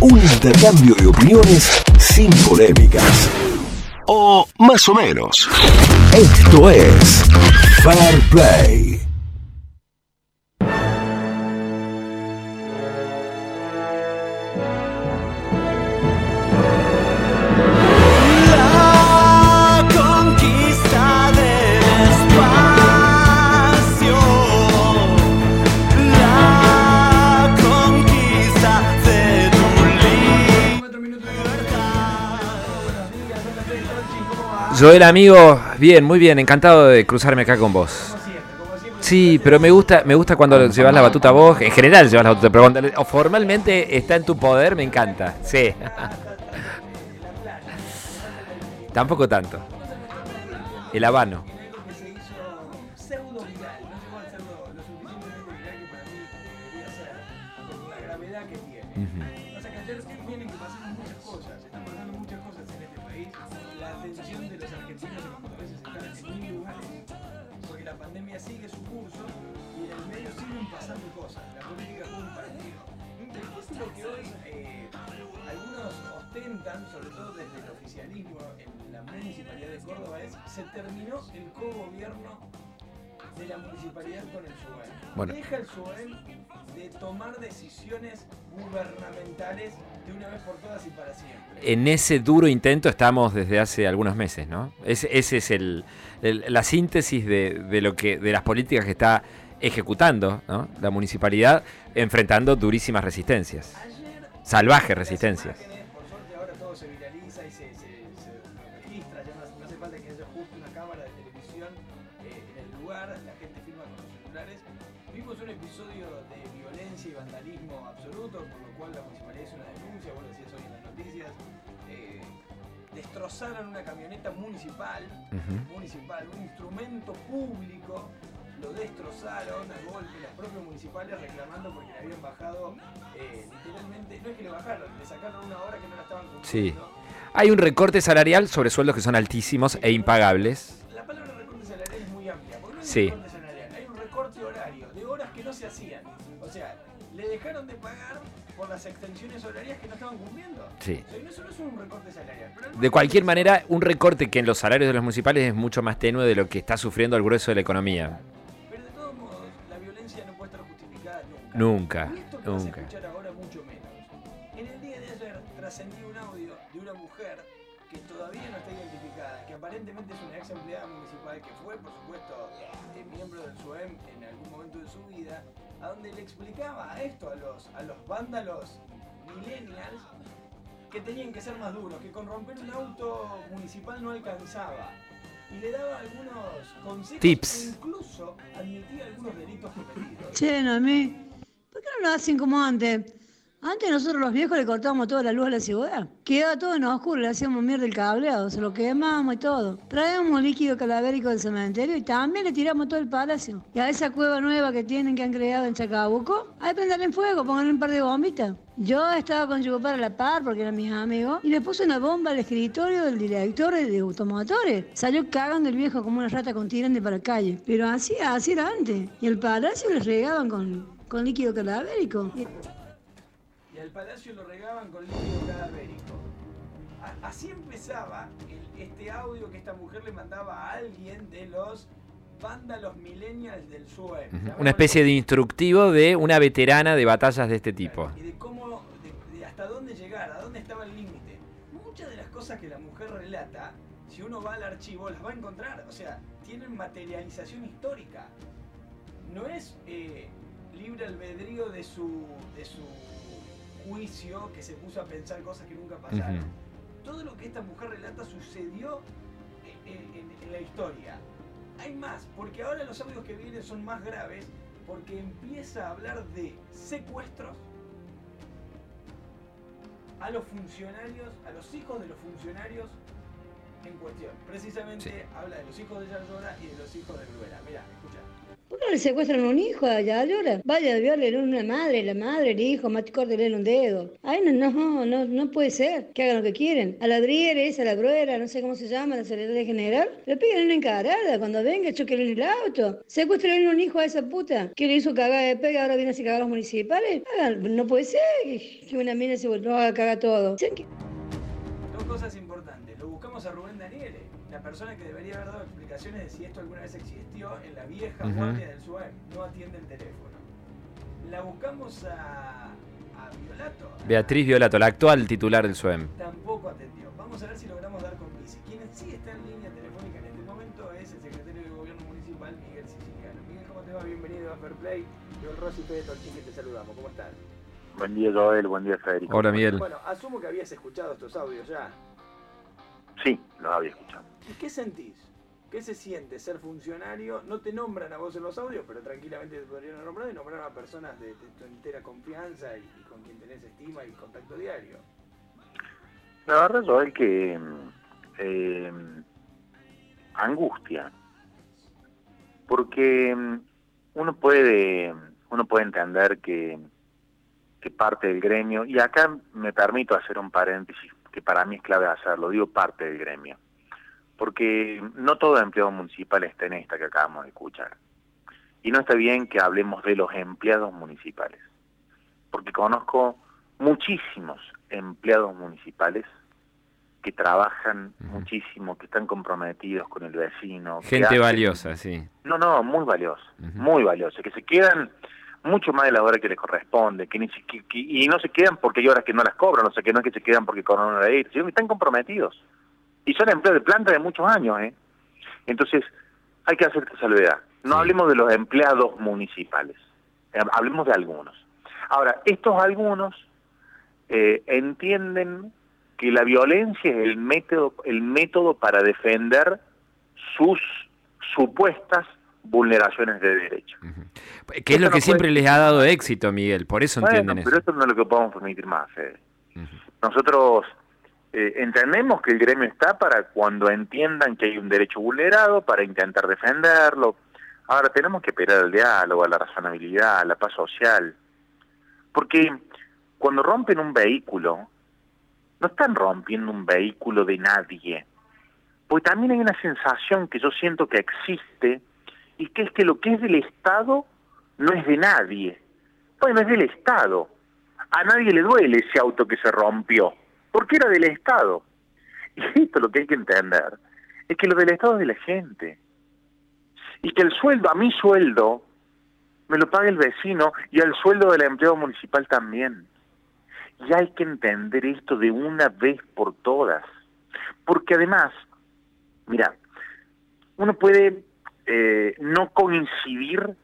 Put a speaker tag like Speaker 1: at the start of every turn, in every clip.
Speaker 1: Un intercambio de opiniones sin polémicas. O más o menos. Esto es Fair Play.
Speaker 2: Joel, amigo, bien, muy bien, encantado de cruzarme acá con vos. Sí, pero me gusta, me gusta cuando llevas la batuta vos, en general llevas la batuta, pero cuando formalmente está en tu poder, me encanta. Sí. Tampoco tanto. El habano.
Speaker 3: Ostentan, sobre todo desde el oficialismo en la municipalidad de Córdoba, es se terminó el cogobierno de la municipalidad con el SUEM.
Speaker 2: Bueno.
Speaker 3: Deja el SUEM de tomar decisiones gubernamentales de una vez por todas y para siempre.
Speaker 2: En ese duro intento estamos desde hace algunos meses, ¿no? Ese, ese es el, el- la síntesis de, de lo que, de las políticas que está ejecutando ¿no? la municipalidad, enfrentando durísimas resistencias,
Speaker 3: Ayer
Speaker 2: salvajes resistencias.
Speaker 3: Una camioneta municipal, municipal, un instrumento público, lo destrozaron a golpe los propios municipales reclamando porque le habían bajado eh, literalmente, no es que le bajaron, le sacaron una hora que no la estaban
Speaker 2: Sí.
Speaker 3: cumpliendo.
Speaker 2: Hay un recorte salarial sobre sueldos que son altísimos e impagables.
Speaker 3: La palabra recorte salarial es muy amplia, porque no hay
Speaker 2: Sí.
Speaker 3: un recorte salarial, hay un recorte horario de horas que no se hacían. O sea, le dejaron de pagar por las extensiones horarias que no estaban cumpliendo.
Speaker 2: Sí.
Speaker 3: O sea, no- eso no es un recorte salarial. pero
Speaker 2: De cualquier manera, un recorte que en los salarios de los municipales es mucho más tenue de lo que está sufriendo el grueso de la economía.
Speaker 3: Pero de todos modos, la violencia no puede estar justificada nunca.
Speaker 2: Nunca,
Speaker 3: Y esto que vas a
Speaker 2: nunca.
Speaker 3: escuchar ahora mucho menos. En el día de ayer trascendió un audio de una mujer que todavía no está aparentemente es una ex empleada municipal que fue, por supuesto, eh, miembro del SUEM en algún momento de su vida, a donde le explicaba esto a los, a los vándalos millennials que tenían que ser más duros, que con romper un auto municipal no alcanzaba. Y le daba algunos consejos
Speaker 2: Tips.
Speaker 3: e incluso admitía algunos delitos cometidos.
Speaker 4: Che, Noemí, ¿por qué no lo hacen como antes? Antes nosotros los viejos le cortábamos toda la luz a la ciudad. Quedaba todo en oscuro, le hacíamos mierda el cableado, se lo quemamos y todo. Traíamos líquido calavérico del cementerio y también le tiramos todo el palacio. Y a esa cueva nueva que tienen, que han creado en Chacabuco, ahí prenderle en fuego, pónganle un par de bombitas. Yo estaba con Yucopar a la par, porque eran mis amigos, y le puse una bomba al escritorio del director de automotores. Salió cagando el viejo como una rata con tirante para la calle. Pero así, así era antes. Y el palacio les regaban con, con líquido calavérico. Y-
Speaker 3: y al palacio lo regaban con líquido cadavérico. A- así empezaba el- este audio que esta mujer le mandaba a alguien de los vándalos millennials del SUEM.
Speaker 2: Una especie de instructivo de una veterana de batallas de este tipo.
Speaker 3: Y de cómo, de, de hasta dónde llegar, a dónde estaba el límite. Muchas de las cosas que la mujer relata, si uno va al archivo, las va a encontrar. O sea, tienen materialización histórica. No es eh, libre albedrío de su, de su juicio que se puso a pensar cosas que nunca pasaron. Todo lo que esta mujer relata sucedió en, en- en la historia. Hay más, porque ahora los audios que vienen son más graves, porque empieza a hablar de secuestros a los funcionarios, a los hijos de los funcionarios en cuestión. Precisamente
Speaker 2: Sí.
Speaker 3: habla de los hijos de Yardora y de los hijos de Gruera. Mira, escucha.
Speaker 4: ¿Por qué no le secuestran un hijo a Yayora? Vaya, violen una madre, la madre, el hijo, más córtenle un dedo. Ay, no, no, no, no puede ser. Que hagan lo que quieren. A la Drieres, a la Bruera, no sé cómo se llama, la Secretaría General, le piden una encarada. Cuando venga, choquen el auto. Secuestren un hijo a esa puta que le hizo cagar de pega, ahora viene a cagar a los municipales. Hagan- no puede ser que una mina se vuelva a cagar todo.
Speaker 3: Buscamos a Rubén Daniele, la persona que debería haber dado explicaciones de si esto alguna vez existió en la vieja
Speaker 2: Ujú.
Speaker 3: guardia del SUAM. No atiende el teléfono. La buscamos a, a Violato.
Speaker 2: Beatriz Violato, la actual titular del SUEM.
Speaker 3: Tampoco atendió. Vamos a ver si logramos dar con Pisi. Quien sí está en línea telefónica en este momento es el secretario de Gobierno Municipal, Miguel Siciliano. Miguel, ¿cómo te va? Bienvenido a Fair Play. Yo, Rosy Pérez Torchín, que te saludamos. ¿Cómo estás?
Speaker 5: Buen día, Joel. Buen día, Federico.
Speaker 2: Hola Miguel.
Speaker 3: Bueno, asumo que habías escuchado estos audios ya.
Speaker 5: Sí, los había escuchado.
Speaker 3: ¿Y qué sentís? ¿Qué se siente ser funcionario? No te nombran a vos en los audios, pero tranquilamente te podrían nombrar y nombrar a personas de, de tu entera confianza y, y con quien tenés estima y contacto diario.
Speaker 5: La verdad, Joel, que mm, eh, angustia. Porque mm, uno puede, uno puede entender que, que parte del gremio, y acá me permito hacer un paréntesis que para mí es clave hacerlo, digo parte del gremio. Porque no todo empleado municipal está en esta que acabamos de escuchar. Y no está bien que hablemos de los empleados municipales. Porque conozco muchísimos empleados municipales que trabajan muchísimo, que están comprometidos con el vecino.
Speaker 2: Gente
Speaker 5: hacen-
Speaker 2: valiosa, sí.
Speaker 5: No, no, muy valioso,
Speaker 2: Ujú.
Speaker 5: muy valioso, que se quedan mucho más de la hora que les corresponde, que ni que- que- y no se quedan porque hay horas que no las cobran, o sea, que no es que se quedan porque cobran una ir, sino que están comprometidos. Y son empleados de planta de muchos años, ¿eh? Entonces, hay que hacer esta salvedad. No
Speaker 2: Sí.
Speaker 5: hablemos de los empleados municipales, eh, hablemos de algunos. Ahora, estos algunos eh, entienden que la violencia es el método, el método para defender sus supuestas vulneraciones de derechos.
Speaker 2: Que es lo que
Speaker 5: no
Speaker 2: siempre
Speaker 5: puede-
Speaker 2: les ha dado éxito, Miguel, por eso
Speaker 5: Bueno,
Speaker 2: entienden
Speaker 5: pero
Speaker 2: eso.
Speaker 5: esto no es lo que podemos permitir más, Fede.
Speaker 2: Ujú.
Speaker 5: Nosotros eh, entendemos que el gremio está para cuando entiendan que hay un derecho vulnerado, para intentar defenderlo. Ahora tenemos que esperar al diálogo, a la razonabilidad, a la paz social. Porque cuando rompen un vehículo, no están rompiendo un vehículo de nadie. Porque también hay una sensación que yo siento que existe y que es que lo que es del Estado no es de nadie. Bueno, es del Estado. A nadie le duele ese auto que se rompió, porque era del Estado. Y esto lo que hay que entender es que lo del Estado es de la gente. Y que el sueldo, a mi sueldo, me lo paga el vecino y al sueldo del empleado municipal también. Y hay que entender esto de una vez por todas. Porque además, mira, uno puede eh, no coincidir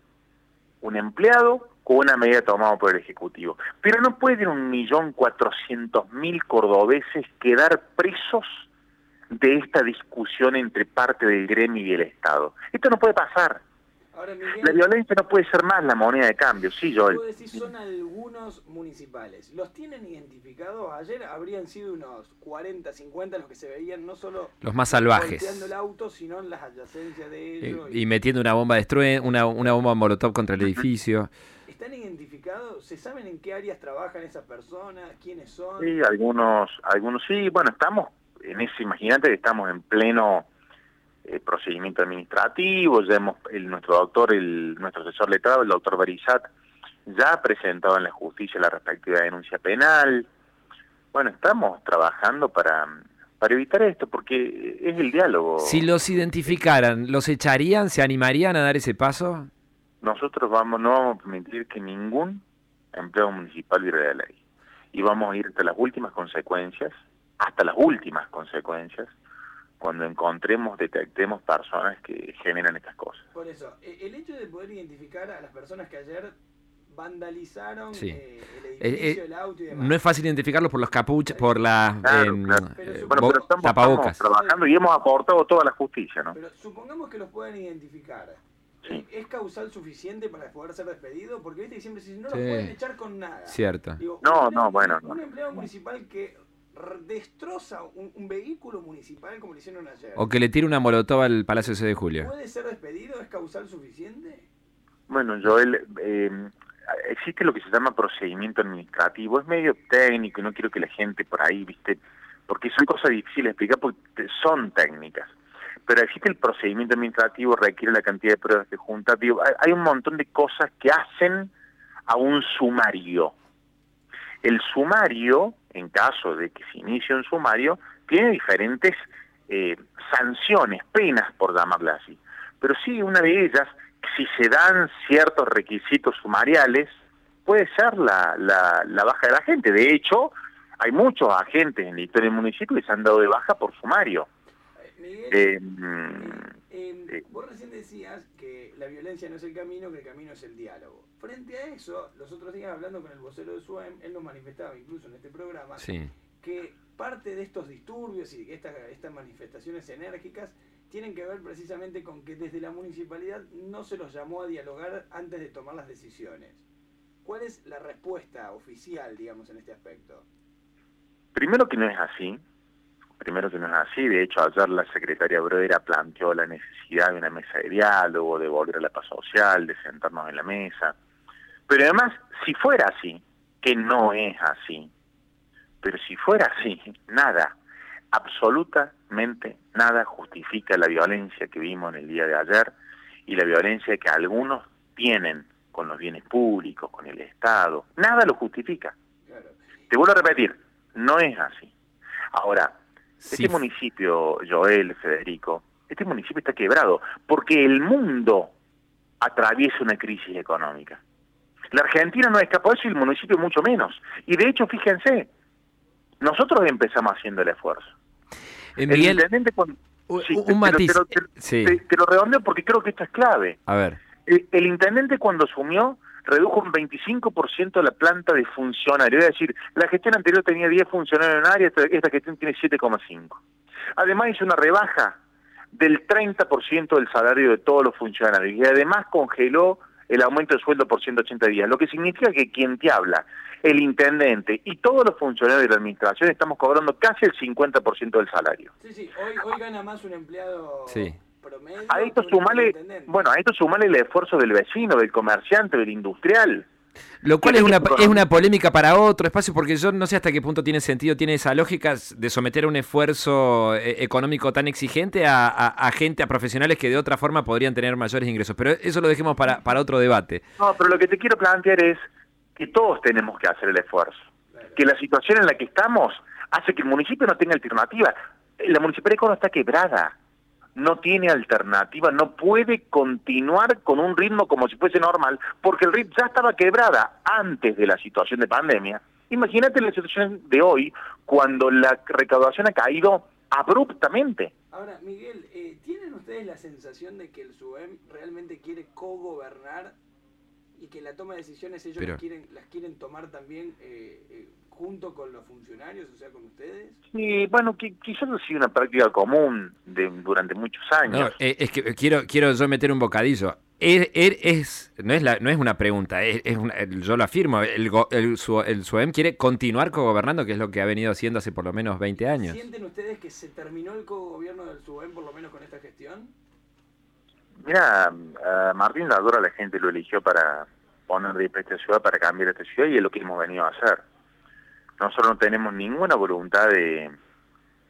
Speaker 5: un empleado con una medida tomada por el Ejecutivo. Pero no pueden un millón cuatrocientos mil cordobeses quedar presos de esta discusión entre parte del gremio y el Estado. Esto no puede pasar.
Speaker 3: Ahora, Miguel,
Speaker 5: La violencia no puede ser más la moneda de cambio, sí, Joel.
Speaker 3: vos decís son algunos municipales. ¿Los tienen identificados? Ayer habrían sido unos 40, 50 los que se veían no solo
Speaker 2: Los más
Speaker 3: volteando el
Speaker 2: salvajes.
Speaker 3: auto, sino en las adyacencias de
Speaker 2: Eh,
Speaker 3: ellos.
Speaker 2: Y metiendo una bomba de estrue- una, una bomba molotov contra el edificio.
Speaker 3: ¿Están identificados? ¿Se saben en qué áreas trabajan esas personas? ¿Quiénes son?
Speaker 5: Sí, algunos, algunos sí, bueno, estamos en ese, imagínate que estamos en pleno eh, procedimiento administrativo, ya hemos, el, nuestro doctor, el, nuestro asesor letrado, el doctor Berizat, ya ha presentado en la justicia la respectiva denuncia penal. Bueno, estamos trabajando para, para evitar esto, porque es el diálogo.
Speaker 2: Si los identificaran, ¿los echarían? ¿Se animarían a dar ese paso?
Speaker 5: Nosotros vamos, no vamos a permitir que ningún empleado municipal viole la ley. Y vamos a ir hasta las últimas consecuencias, hasta las últimas consecuencias, cuando encontremos, detectemos personas que generan estas cosas.
Speaker 3: Por eso, e- el hecho de poder identificar a las personas que ayer vandalizaron
Speaker 2: Sí.
Speaker 3: eh, el
Speaker 2: Eh,
Speaker 3: edificio,
Speaker 2: eh,
Speaker 3: el auto y demás.
Speaker 2: No es fácil identificarlos por los capuchas, por las
Speaker 5: Claro, claro.
Speaker 2: eh,
Speaker 3: Pero
Speaker 5: Bueno,
Speaker 2: bo-
Speaker 5: pero estamos,
Speaker 2: tapabocas.
Speaker 5: trabajando y hemos aportado toda la justicia, ¿no?
Speaker 3: Pero supongamos que los puedan identificar.
Speaker 5: Sí.
Speaker 3: ¿Es causal suficiente para poder ser despedido? Porque viste que siempre dice, no
Speaker 2: Sí.
Speaker 3: los pueden echar con nada.
Speaker 2: Cierto.
Speaker 3: Digo,
Speaker 5: No, no, bueno, no.
Speaker 3: Un empleado municipal que destroza un, un vehículo municipal como le hicieron ayer.
Speaker 2: O que le tire una molotov al Palacio 6 de Julio.
Speaker 3: ¿Puede ser despedido? ¿Es causal suficiente?
Speaker 5: Bueno, Joel, eh, existe lo que se llama procedimiento administrativo. Es medio técnico y no quiero que la gente por ahí, viste, porque son cosas difíciles de explicar porque son técnicas. Pero existe el procedimiento administrativo, requiere la cantidad de pruebas que junta. Digo, hay, hay un montón de cosas que hacen a un sumario. El sumario, en caso de que se inicie un sumario, tiene diferentes eh, sanciones, penas, por llamarle así. Pero sí, una de ellas, si se dan ciertos requisitos sumariales, puede ser la, la, la baja de la gente. De hecho, hay muchos agentes en la historia del municipio que se han dado de baja por sumario.
Speaker 3: Eh,
Speaker 5: Eh,
Speaker 3: vos recién decías que la violencia no es el camino, que el camino es el diálogo. Frente a eso, los otros días hablando con el vocero de SUEM, él nos manifestaba incluso en este programa
Speaker 2: Sí.
Speaker 3: que parte de estos disturbios y de estas, estas manifestaciones enérgicas tienen que ver precisamente con que desde la municipalidad no se los llamó a dialogar antes de tomar las decisiones. ¿Cuál es la respuesta oficial, digamos, en este aspecto?
Speaker 5: Primero que no es así, primero que no es así, de hecho ayer la secretaria Brodera planteó la necesidad de una mesa de diálogo, de volver a la paz social, de sentarnos en la mesa, pero además, si fuera así, que no es así, pero si fuera así, nada, absolutamente nada justifica la violencia que vimos en el día de ayer y la violencia que algunos tienen con los bienes públicos, con el Estado, nada lo justifica. Te vuelvo a repetir, no es así. Ahora,
Speaker 2: Sí.
Speaker 5: este municipio, Joel, Federico, este municipio está quebrado porque el mundo atraviesa una crisis económica. La Argentina no escapó de eso y el municipio mucho menos. Y de hecho, fíjense, nosotros empezamos haciendo el esfuerzo.
Speaker 2: Eh,
Speaker 5: El intendente cuando-
Speaker 2: un-
Speaker 5: Sí,
Speaker 2: un
Speaker 5: te-
Speaker 2: matiz.
Speaker 5: te lo- te-
Speaker 2: Sí.
Speaker 5: te- te lo redondeo porque creo que esto es clave.
Speaker 2: A ver.
Speaker 5: El, el intendente cuando asumió redujo un 25% la planta de funcionarios. Es decir, la gestión anterior tenía 10 funcionarios en un área, esta, esta gestión tiene 7,5. Además hizo una rebaja del 30% del salario de todos los funcionarios y además congeló el aumento de sueldo por 180 días, lo que significa que quien te habla, el intendente y todos los funcionarios de la administración estamos cobrando casi el 50% del salario.
Speaker 3: Sí, sí, hoy, hoy gana más un empleado
Speaker 2: Sí.
Speaker 3: Promedio.
Speaker 5: A esto sumale, bueno, a esto sumale el esfuerzo del vecino, del comerciante, del industrial.
Speaker 2: Lo cual es una, es una polémica para otro espacio, porque yo no sé hasta qué punto tiene sentido, tiene esa lógica de someter a un esfuerzo eh, económico tan exigente a, a- a gente, a profesionales que de otra forma podrían tener mayores ingresos. Pero eso lo dejemos para, para otro debate.
Speaker 5: No, pero lo que te quiero plantear es que todos tenemos que hacer el esfuerzo. Que la situación en la que estamos hace que el municipio no tenga alternativa. La municipalidad de Córdoba está quebrada. No tiene alternativa, no puede continuar con un ritmo como si fuese normal, porque el ritmo ya estaba quebrada antes de la situación de pandemia. Imagínate la situación de hoy, cuando la recaudación ha caído abruptamente.
Speaker 3: Ahora, Miguel, eh, ¿tienen ustedes la sensación de que el SUEM realmente quiere cogobernar y que la toma de decisiones ellos
Speaker 2: Pero-
Speaker 3: las, quieren, las quieren tomar también eh, eh, junto con los funcionarios, o sea, con ustedes?
Speaker 5: Y bueno, qui- quizás ha sido una práctica común de, durante muchos años.
Speaker 2: No, eh, es que quiero, quiero yo meter un bocadillo. Es, es- es- no, es la, no es una pregunta, es, es una- el- yo lo afirmo. El, go- el, su- el SUEM quiere continuar gobernando, que es lo que ha venido haciendo hace por lo menos 20 años.
Speaker 3: ¿Sienten ustedes que se terminó el cogobierno del SUEM, por lo menos con esta gestión?
Speaker 5: Mira, a Martín Ladora la gente lo eligió para poner de esta ciudad, para cambiar esta ciudad y es lo que hemos venido a hacer. Nosotros no tenemos ninguna voluntad de,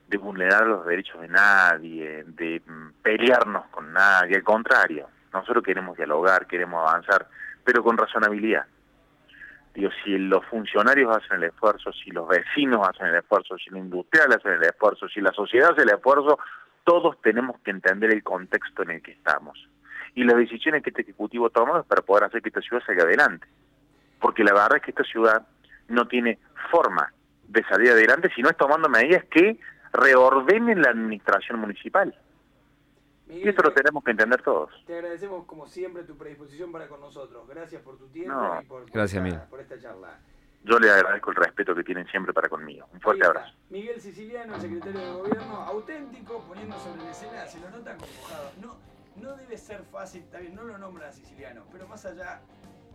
Speaker 5: de vulnerar los derechos de nadie, de pelearnos con nadie, al contrario, nosotros queremos dialogar, queremos avanzar, pero con razonabilidad. Digo, si los funcionarios hacen el esfuerzo, si los vecinos hacen el esfuerzo, si los industriales hacen el esfuerzo, si la sociedad hace el esfuerzo, todos tenemos que entender el contexto en el que estamos. Y las decisiones que este Ejecutivo toma es para poder hacer que esta ciudad salga adelante. Porque la verdad es que esta ciudad no tiene forma de salir adelante si no es tomando medidas que reordenen la administración municipal. Y eso lo
Speaker 3: te-
Speaker 5: tenemos que entender todos.
Speaker 3: Te agradecemos como siempre tu predisposición para con nosotros. Gracias por tu tiempo
Speaker 5: No,
Speaker 3: y por, por
Speaker 2: gracias,
Speaker 3: esta, por esta charla.
Speaker 5: Yo les agradezco el respeto que tienen siempre para conmigo. Un fuerte abrazo.
Speaker 3: Miguel Siciliano, secretario de gobierno, auténtico, poniendo sobre la escena, se lo nota conmojado. No, no debe ser fácil, bien, no lo nombra Siciliano, pero más allá,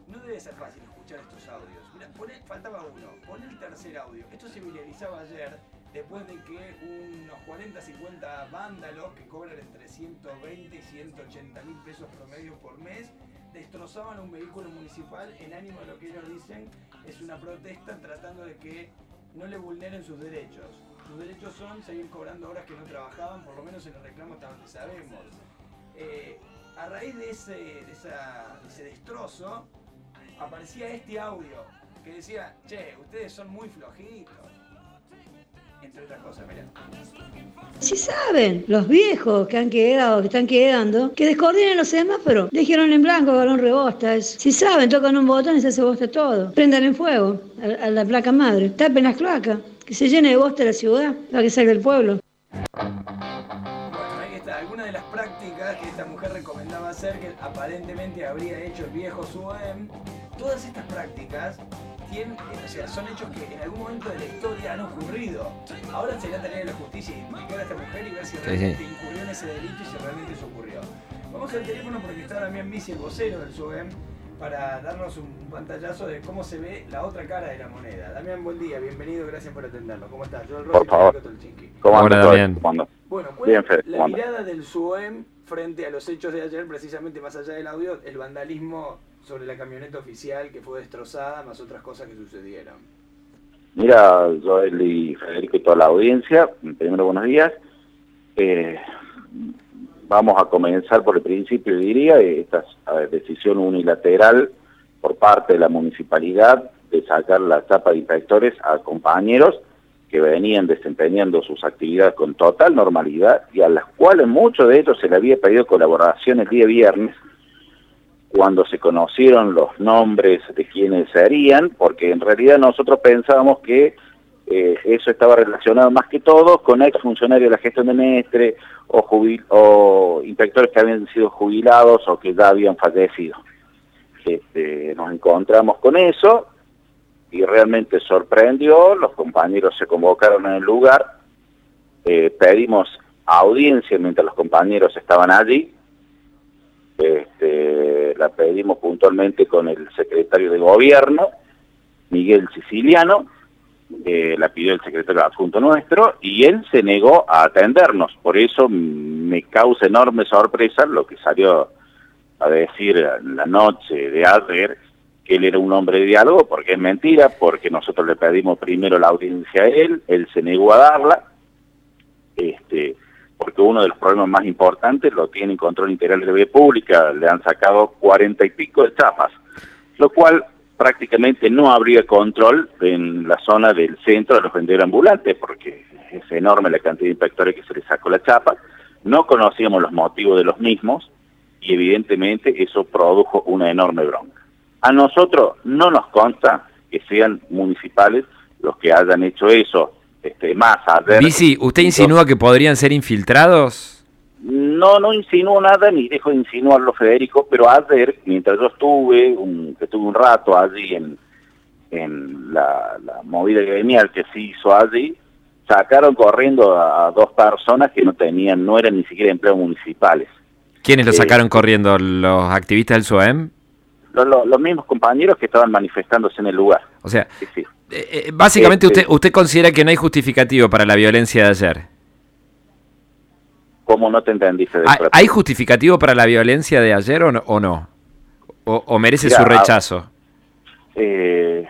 Speaker 3: no debe ser fácil escuchar estos audios. Mira, faltaba uno, pon el tercer audio. Esto se viralizaba ayer, después de que unos 40, 50 vándalos que cobran entre 120 y 180 mil pesos promedio por mes, destrozaban un vehículo municipal en ánimo de lo que ellos dicen es una protesta tratando de que no le vulneren sus derechos. Sus derechos son seguir cobrando horas que no trabajaban, por lo menos en el reclamo hasta donde sabemos. Eh, a raíz de ese, de, esa- ese destrozo, aparecía este audio que decía, che, ustedes son muy flojitos. Entre otras cosas, mirá.
Speaker 4: Si saben, los viejos que han quedado, que están quedando, que descoordinen los semáforos. Dijeron en blanco, balón rebosta. Si saben, tocan un botón y se hace bosta todo. Prendan en fuego a, a la placa madre. Tapen las cloacas. Que se llene de bosta la ciudad, para que salga el pueblo.
Speaker 3: Hacer, que aparentemente habría hecho el viejo SUEM, todas estas prácticas tienen, o sea, son hechos que en algún momento de la historia han ocurrido. Ahora será tarea de la justicia identificar a esta mujer y ver si realmente incurrió en ese delito y si realmente eso ocurrió. Vamos al teléfono porque está Damián Bici, el vocero del SUEM, para darnos un pantallazo de cómo se ve la otra cara de la moneda. Damián, buen día, bienvenido, gracias por atenderlo. ¿Cómo estás? Yo el
Speaker 6: Por favor. ¿Cómo andas,
Speaker 2: Damián.
Speaker 6: ¿Cómo andas?
Speaker 3: Bueno, ¿cuál
Speaker 6: Bien, Fede,
Speaker 3: la mirada del SUEM frente a los hechos de ayer, precisamente más allá del audio, el vandalismo sobre la camioneta oficial que fue destrozada, más otras cosas que sucedieron?
Speaker 6: Mira, Joel y Federico y toda la audiencia, primero buenos días. Eh, vamos a comenzar por el principio, diría, esta decisión unilateral por parte de la municipalidad de sacar la chapa de inspectores a compañeros que venían desempeñando sus actividades con total normalidad y a las cuales muchos de ellos se le había pedido colaboración el día viernes cuando se conocieron los nombres de quienes serían, porque en realidad nosotros pensábamos que eh, eso estaba relacionado más que todo con exfuncionarios de la gestión de Mestre o, jubil- o inspectores que habían sido jubilados o que ya habían fallecido. Este, nos encontramos con eso y realmente sorprendió, los compañeros se convocaron en el lugar, eh, pedimos audiencia mientras los compañeros estaban allí, este, la pedimos puntualmente con el secretario de gobierno, Miguel Siciliano, eh, la pidió el secretario adjunto nuestro, y él se negó a atendernos. Por eso me causa enorme sorpresa lo que salió a decir la noche de ayer, que él era un hombre de diálogo, porque es mentira, porque nosotros le pedimos primero la audiencia a él, él se negó a darla, este, porque uno de los problemas más importantes lo tiene en control integral de la vía pública, le han sacado cuarenta y pico de chapas, lo cual prácticamente no habría control en la zona del centro de los vendedores ambulantes, porque es enorme la cantidad de inspectores que se les sacó la chapa, no conocíamos los motivos de los mismos y evidentemente eso produjo una enorme bronca. A nosotros no nos consta que sean municipales los que hayan hecho eso, este, más ayer...
Speaker 2: Bici, ¿usted insinúa que podrían ser infiltrados?
Speaker 6: No, no insinúo nada ni dejo de insinuarlo, Federico, pero ayer, mientras yo estuve, un, que estuve un rato allí en, en la, la movida gremial que se hizo allí, sacaron corriendo a, a dos personas que no tenían, no eran ni siquiera empleados municipales.
Speaker 2: ¿Quiénes lo
Speaker 6: Eh,
Speaker 2: sacaron corriendo? ¿Los activistas del SOEM?
Speaker 6: Los, los- los mismos compañeros que estaban manifestándose en el lugar.
Speaker 2: O sea,
Speaker 6: Sí, sí.
Speaker 2: eh, eh, básicamente
Speaker 6: Este-
Speaker 2: usted, usted considera que no hay justificativo para la violencia de ayer.
Speaker 6: ¿Cómo no te entendí, Federico?
Speaker 2: ¿Hay, hay justificativo para la violencia de ayer o no? ¿O, no? ¿O- o merece
Speaker 6: Mira,
Speaker 2: su rechazo?
Speaker 6: Eh,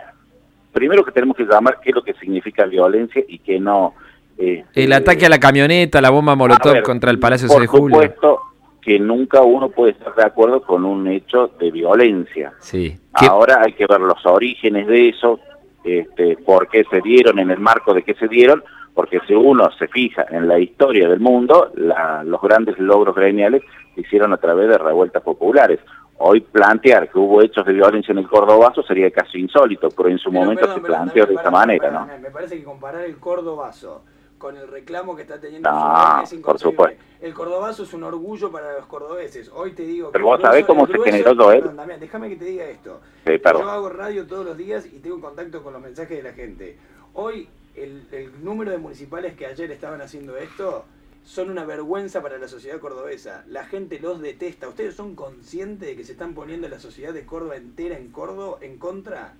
Speaker 6: primero que tenemos que llamar qué es lo que significa violencia y qué no. este,
Speaker 2: El ataque a la camioneta, la bomba molotov
Speaker 6: ver,
Speaker 2: contra el Palacio
Speaker 6: por
Speaker 2: 6 de Julio.
Speaker 6: supuesto que nunca uno puede estar de acuerdo con un hecho de violencia.
Speaker 2: Sí. ¿Qué-
Speaker 6: Ahora hay que ver los orígenes de eso, este, por qué se dieron, en el marco de qué se dieron, porque si uno se fija en la historia del mundo, la- los grandes logros gremiales se hicieron a través de revueltas populares. Hoy plantear que hubo hechos de violencia en el Cordobazo sería casi insólito, pero en su
Speaker 3: Pero,
Speaker 6: momento
Speaker 3: perdón,
Speaker 6: se
Speaker 3: perdón,
Speaker 6: planteó de esta manera, ¿no?
Speaker 3: Me parece que comparar el Cordobazo con el reclamo que está teniendo
Speaker 6: No,
Speaker 3: el SUEM es
Speaker 6: por
Speaker 3: inconcebible.
Speaker 6: supuesto.
Speaker 3: El Cordobazo es un orgullo para los cordobeses. Hoy te digo
Speaker 6: Pero
Speaker 3: que
Speaker 6: vos
Speaker 3: el
Speaker 6: sabés cómo se generó todo él.
Speaker 3: Damián, déjame que te diga esto.
Speaker 6: Sí.
Speaker 3: Yo hago radio todos los días y tengo contacto con los mensajes de la gente. Hoy el, el número de municipales que ayer estaban haciendo esto son una vergüenza para la sociedad cordobesa. La gente los detesta. ¿Ustedes son conscientes de que se están poniendo la sociedad de Córdoba entera en Córdoba en contra?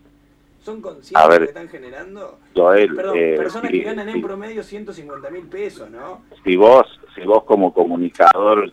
Speaker 3: ¿Son conscientes de lo que están generando?
Speaker 6: Joel,
Speaker 3: Perdón,
Speaker 6: eh,
Speaker 3: personas
Speaker 6: si-
Speaker 3: que ganan en
Speaker 6: si-
Speaker 3: promedio 150 mil pesos, ¿no?
Speaker 6: si vos, si vos como comunicador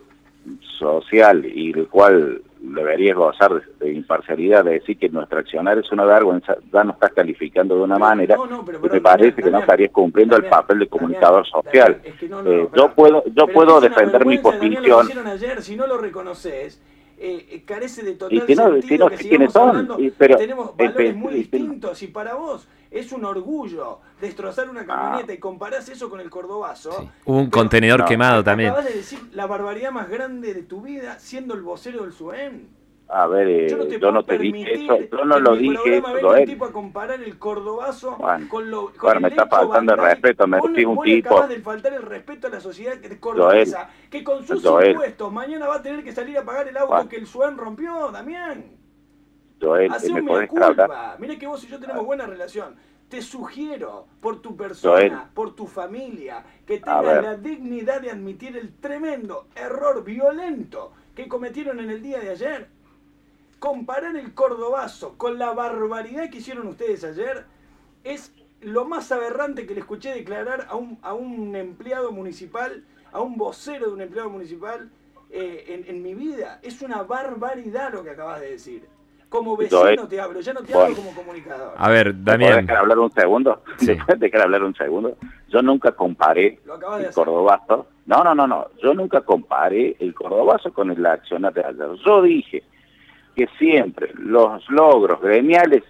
Speaker 6: social y el cual deberías gozar de, de imparcialidad, de decir que nuestro accionar es una vergüenza, ya nos estás calificando de una manera
Speaker 3: No, no, pero
Speaker 6: que
Speaker 3: perdón,
Speaker 6: parece que no estarías cumpliendo el papel de comunicador social.
Speaker 3: es que no, no,
Speaker 6: Eh, yo puedo, yo
Speaker 3: Pero
Speaker 6: puedo defender mi posición.
Speaker 3: ayer, si no lo reconoces, eh, eh, carece de total
Speaker 6: Y si no-
Speaker 3: sentido
Speaker 6: si no
Speaker 3: que sigamos
Speaker 6: son,
Speaker 3: hablando.
Speaker 6: y- pero-
Speaker 3: tenemos
Speaker 6: eh,
Speaker 3: valores muy
Speaker 6: y-
Speaker 3: distintos y para vos es un orgullo destrozar una camioneta
Speaker 6: Ah.
Speaker 3: y comparás eso con el cordobazo.
Speaker 2: Sí. Hubo un
Speaker 3: Pero-
Speaker 2: contenedor
Speaker 6: no,
Speaker 2: quemado también.
Speaker 3: Acabas de decir la barbaridad más grande de tu vida siendo el vocero del SUEM.
Speaker 6: A ver, eh,
Speaker 3: Yo no te,
Speaker 6: yo
Speaker 3: puedo
Speaker 6: no te dije eso, yo no lo dije eso, Joel.
Speaker 3: tipo a comparar el cordobazo
Speaker 6: Bueno,
Speaker 3: con lo con
Speaker 6: bueno, me está faltando el respeto, me
Speaker 3: Vos,
Speaker 6: un
Speaker 3: vos
Speaker 6: tipo-
Speaker 3: acabas de faltar el respeto a la sociedad que- cordobesa, que con sus
Speaker 6: Joel.
Speaker 3: impuestos mañana va a tener que salir a pagar el auto
Speaker 6: Bueno.
Speaker 3: que el SUEM rompió, Damián.
Speaker 6: Joel,
Speaker 3: Hacé
Speaker 6: me podés
Speaker 3: mea
Speaker 6: hablar.
Speaker 3: culpa. Mira que vos y yo tenemos buena relación. Te sugiero, por tu persona,
Speaker 6: Joel.
Speaker 3: por tu familia, que tengas la dignidad de admitir el tremendo error violento que cometieron en el día de ayer. Comparar el cordobazo con la barbaridad que hicieron ustedes ayer es lo más aberrante que le escuché declarar a un, a un empleado municipal, a un vocero de un empleado municipal eh, en, en mi vida. Es una barbaridad lo que acabas de decir. Como vecino te hablo, ya no te
Speaker 6: bueno.
Speaker 3: hablo como comunicador.
Speaker 2: A ver,
Speaker 6: ¿Me podés
Speaker 2: Damián.
Speaker 6: dejar hablar un segundo?
Speaker 2: Sí.
Speaker 6: ¿Me dejar hablar un segundo? Yo nunca comparé
Speaker 3: Lo acabas de
Speaker 6: el
Speaker 3: hacer.
Speaker 6: cordobazo. No, no, no, no. Yo nunca comparé el cordobazo con el accionar de ayer. Yo dije que siempre los logros gremiales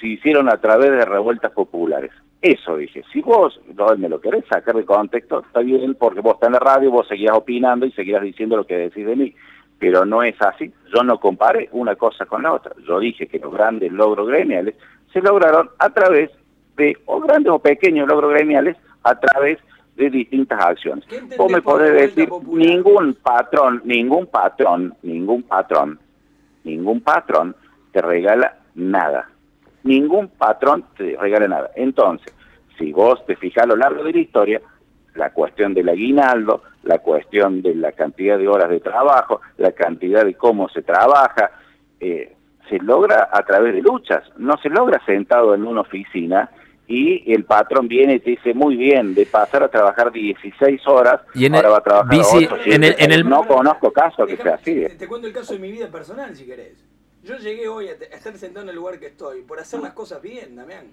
Speaker 6: se hicieron a través de revueltas populares. Eso dije. Si vos me lo querés sacar de contexto, está bien, porque vos estás en la radio, vos seguías opinando y seguías diciendo lo que decís de mí. Pero no es así. Yo no comparé una cosa con la otra. Yo dije que los grandes logros gremiales se lograron a través de, o grandes o pequeños logros gremiales, a través de distintas acciones.
Speaker 3: ¿Qué entendés
Speaker 6: Vos me podés decir,
Speaker 3: popular?
Speaker 6: ningún patrón, ningún patrón, ningún patrón, ningún patrón te regala nada. Ningún patrón te regala nada. Entonces, si vos te fijas a lo largo de la historia, la cuestión del aguinaldo, la cuestión de la cantidad de horas de trabajo, la cantidad de cómo se trabaja, eh, se logra a través de luchas, no se logra sentado en una oficina y el patrón viene y te dice, muy bien, de pasar a trabajar 16 horas,
Speaker 2: Y en
Speaker 6: ahora
Speaker 2: el-
Speaker 6: va a trabajar
Speaker 2: Bici,
Speaker 6: 8,
Speaker 2: en el- en el-
Speaker 6: No conozco caso que sea así.
Speaker 3: Te, te cuento el caso de mi vida personal, si querés. Yo llegué hoy a, te- a estar sentado en el lugar que estoy por hacer las cosas bien, Damián.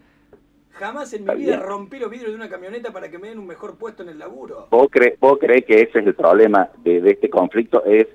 Speaker 3: Jamás en mi vida
Speaker 6: bien.
Speaker 3: rompí los vidrios de una camioneta para que me den un mejor puesto en el laburo.
Speaker 6: ¿Vos, cre vos creés que ese es el problema de, de este conflicto? Es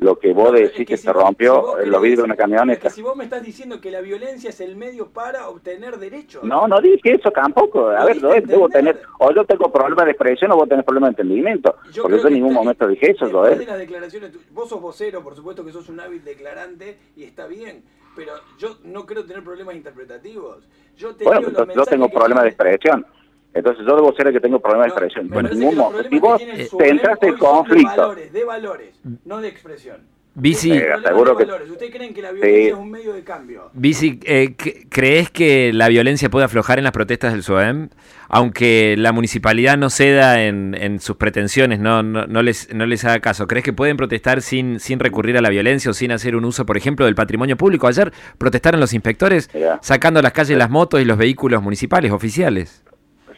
Speaker 6: lo que vos
Speaker 3: Es
Speaker 6: decís que,
Speaker 3: si
Speaker 6: se
Speaker 3: vos-
Speaker 6: rompió
Speaker 3: si
Speaker 6: los vidrios de una
Speaker 3: Es
Speaker 6: camioneta.
Speaker 3: que si vos me estás diciendo que la violencia es el medio para obtener derechos.
Speaker 6: No, no dije eso tampoco. A
Speaker 3: Lo
Speaker 6: ver,
Speaker 3: a
Speaker 6: debo
Speaker 3: entender.
Speaker 6: tener, o yo tengo problemas de expresión o vos tenés problemas de entendimiento.
Speaker 3: Yo
Speaker 6: porque yo en ningún momento dije eso,
Speaker 3: después de
Speaker 6: Joel.
Speaker 3: las declaraciones, vos sos vocero, por supuesto que sos un hábil declarante y está bien, pero yo no creo tener problemas interpretativos. Yo te
Speaker 6: Bueno,
Speaker 3: digo los
Speaker 6: yo tengo problemas de expresión. Entonces yo debo ser el que tengo problemas
Speaker 3: No,
Speaker 6: de expresión. Bueno, ningún Si vos
Speaker 3: que tiene el
Speaker 6: te entraste en
Speaker 3: de
Speaker 6: conflicto,
Speaker 3: valores, de valores, no de expresión.
Speaker 2: Bici,
Speaker 6: Eh, que-.
Speaker 3: ¿Ustedes creen que la violencia
Speaker 6: Sí.
Speaker 3: es un medio de cambio?
Speaker 2: Bici, eh, ¿crees que la violencia puede aflojar en las protestas del SOEM? Aunque la municipalidad no ceda en, en sus pretensiones, no, no, no les, no les haga caso. ¿Crees que pueden protestar sin, sin recurrir a la violencia o sin hacer un uso, por ejemplo, del patrimonio público? Ayer protestaron los inspectores sacando a las calles las motos y los vehículos municipales, oficiales.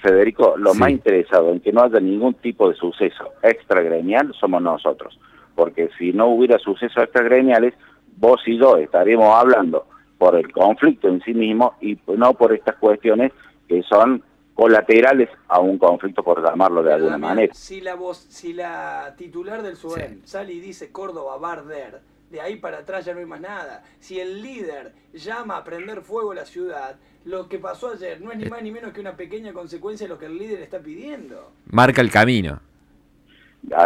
Speaker 6: Federico, lo
Speaker 2: Sí.
Speaker 6: más interesado en que no haya ningún tipo de suceso extragremial somos nosotros. Porque si no hubiera sucesos extragremiales, vos y yo estaríamos hablando por el conflicto en sí mismo y no por estas cuestiones que son colaterales a un conflicto, por llamarlo de alguna manera.
Speaker 3: Si la voz, si la titular del SUEM
Speaker 2: Sí.
Speaker 3: sale y dice Córdoba Barder, de ahí para atrás ya no hay más nada. Si el líder llama a prender fuego la ciudad, lo que pasó ayer no es
Speaker 2: Eh.
Speaker 3: ni más ni menos que una pequeña consecuencia de lo que el líder está pidiendo.
Speaker 2: Marca el camino.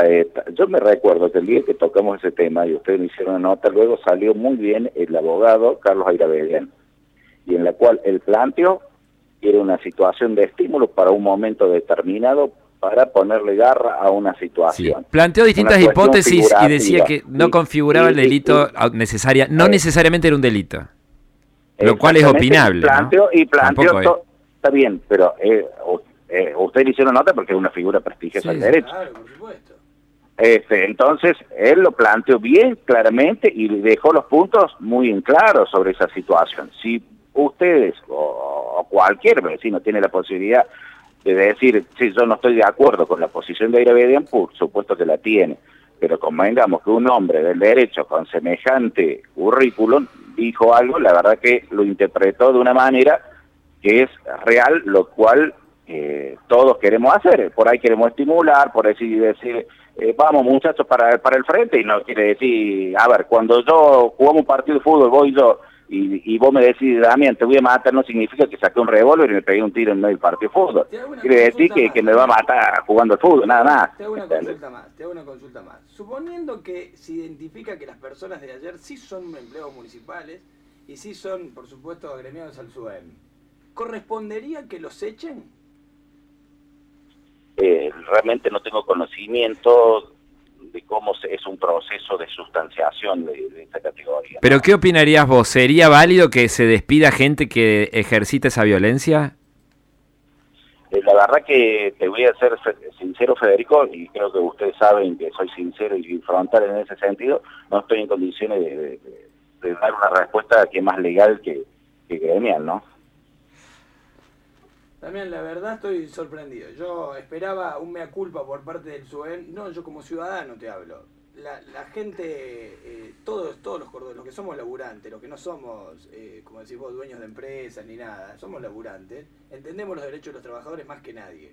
Speaker 6: Eh, yo me recuerdo que el día que tocamos ese tema y ustedes me hicieron una nota, luego salió muy bien el abogado Carlos Airavedian, y en la cual él planteó que era una situación de estímulo para un momento determinado para ponerle garra a una
Speaker 2: Sí.
Speaker 6: situación.
Speaker 2: Planteó distintas hipótesis y decía que no configuraba el delito necesaria, no
Speaker 6: Eh.
Speaker 2: necesariamente era un delito. Lo cual es opinable, ¿no?
Speaker 6: Planteó, Y planteó,
Speaker 2: es.
Speaker 6: está bien, pero eh, u- eh, ustedes le hicieron nota porque es una figura prestigiosa
Speaker 2: Sí,
Speaker 6: del derecho.
Speaker 3: Claro, por supuesto.
Speaker 6: Este, entonces, él lo planteó bien claramente y dejó los puntos muy en claro sobre esa situación. Si ustedes o, o cualquier vecino tiene la posibilidad de decir, si yo no estoy de acuerdo con la posición de Irabedian, por supuesto que la tiene. pero convengamos que un hombre del derecho con semejante currículum dijo algo, la verdad que lo interpretó de una manera que es real, lo cual eh, todos queremos hacer. Por ahí queremos estimular, por decir, decir eh, vamos muchachos para, para el frente, y no quiere decir, a ver, cuando yo jugamos partido de fútbol, voy yo y, y vos me decís, Damián, te voy a matar, no significa que saqué un revólver y me pegué un tiro en medio del partido de fútbol. Quiere decir que, me va a matar jugando al fútbol, nada más.
Speaker 3: Te hago una consulta más, te hago una consulta más. Suponiendo que se identifica que las personas de ayer sí son empleados municipales y sí son, por supuesto, agremiados al SUEM, ¿correspondería que los echen?
Speaker 6: Eh, realmente no tengo conocimiento es un proceso de sustanciación de, de esta categoría.
Speaker 2: Pero ¿qué opinarías vos? ¿Sería válido que se despida gente que ejercita esa violencia?
Speaker 6: Eh, la verdad que te voy a ser sincero, Federico, y creo que ustedes saben que soy sincero y frontal en ese sentido, no estoy en condiciones de, de- de- de dar una respuesta que es más legal que, que gremial, ¿no?
Speaker 3: También la verdad estoy sorprendido. Yo esperaba un mea culpa por parte del SUEM. No, yo como ciudadano te hablo. La, la gente, eh, todos, todos los cordones, los que somos laburantes, los que no somos, eh, como decís vos, dueños de empresas ni nada, somos laburantes, entendemos los derechos de los trabajadores más que nadie.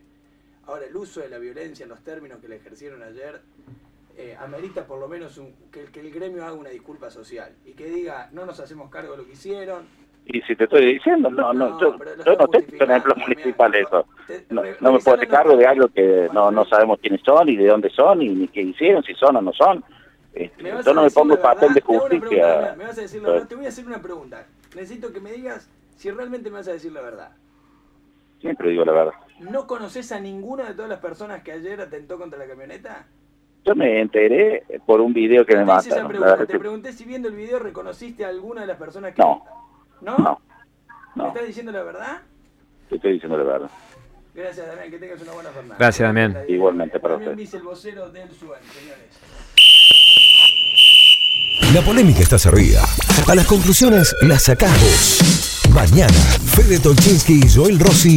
Speaker 3: Ahora, el uso de la violencia en los términos que le ejercieron ayer eh, amerita por lo menos un- que, que el gremio haga una disculpa social y que diga, no nos hacemos cargo de lo que hicieron,
Speaker 6: Y si te estoy diciendo, no, no,
Speaker 3: No,
Speaker 6: yo, yo no tengo
Speaker 3: justificando,
Speaker 6: ejemplos
Speaker 3: Damián.
Speaker 6: municipales eso. No, me puedo hacer cargo de
Speaker 3: en-
Speaker 6: algo que no, no sabemos quiénes son y de dónde son y ni qué hicieron, si son o no son. Este,
Speaker 3: ¿Me vas
Speaker 6: yo no me pongo el papel de
Speaker 3: pregunta,
Speaker 6: justicia.
Speaker 3: Me vas a decir la verdad. Te voy a hacer una pregunta. Necesito que me digas si realmente me vas a decir la verdad.
Speaker 6: Siempre digo la verdad.
Speaker 3: ¿No conoces a ninguna de todas las personas que ayer atentó contra la camioneta?
Speaker 6: Yo me enteré por un video que me mataron.
Speaker 3: pregunta. Te pregunté si viendo el video reconociste a alguna de las personas que...
Speaker 6: No,
Speaker 3: ¿No?
Speaker 6: no,
Speaker 3: ¿Me
Speaker 6: no,
Speaker 3: estás diciendo la verdad?
Speaker 6: te estoy diciendo la verdad.
Speaker 3: Gracias, Damián. Que tengas una buena jornada.
Speaker 2: Gracias, Damián.
Speaker 6: Igualmente para
Speaker 3: Damián
Speaker 6: usted.
Speaker 3: dice el vocero del señores.
Speaker 1: La polémica está servida. A las conclusiones las sacás vos. Mañana, Fede Tolchinsky y Joel Rossi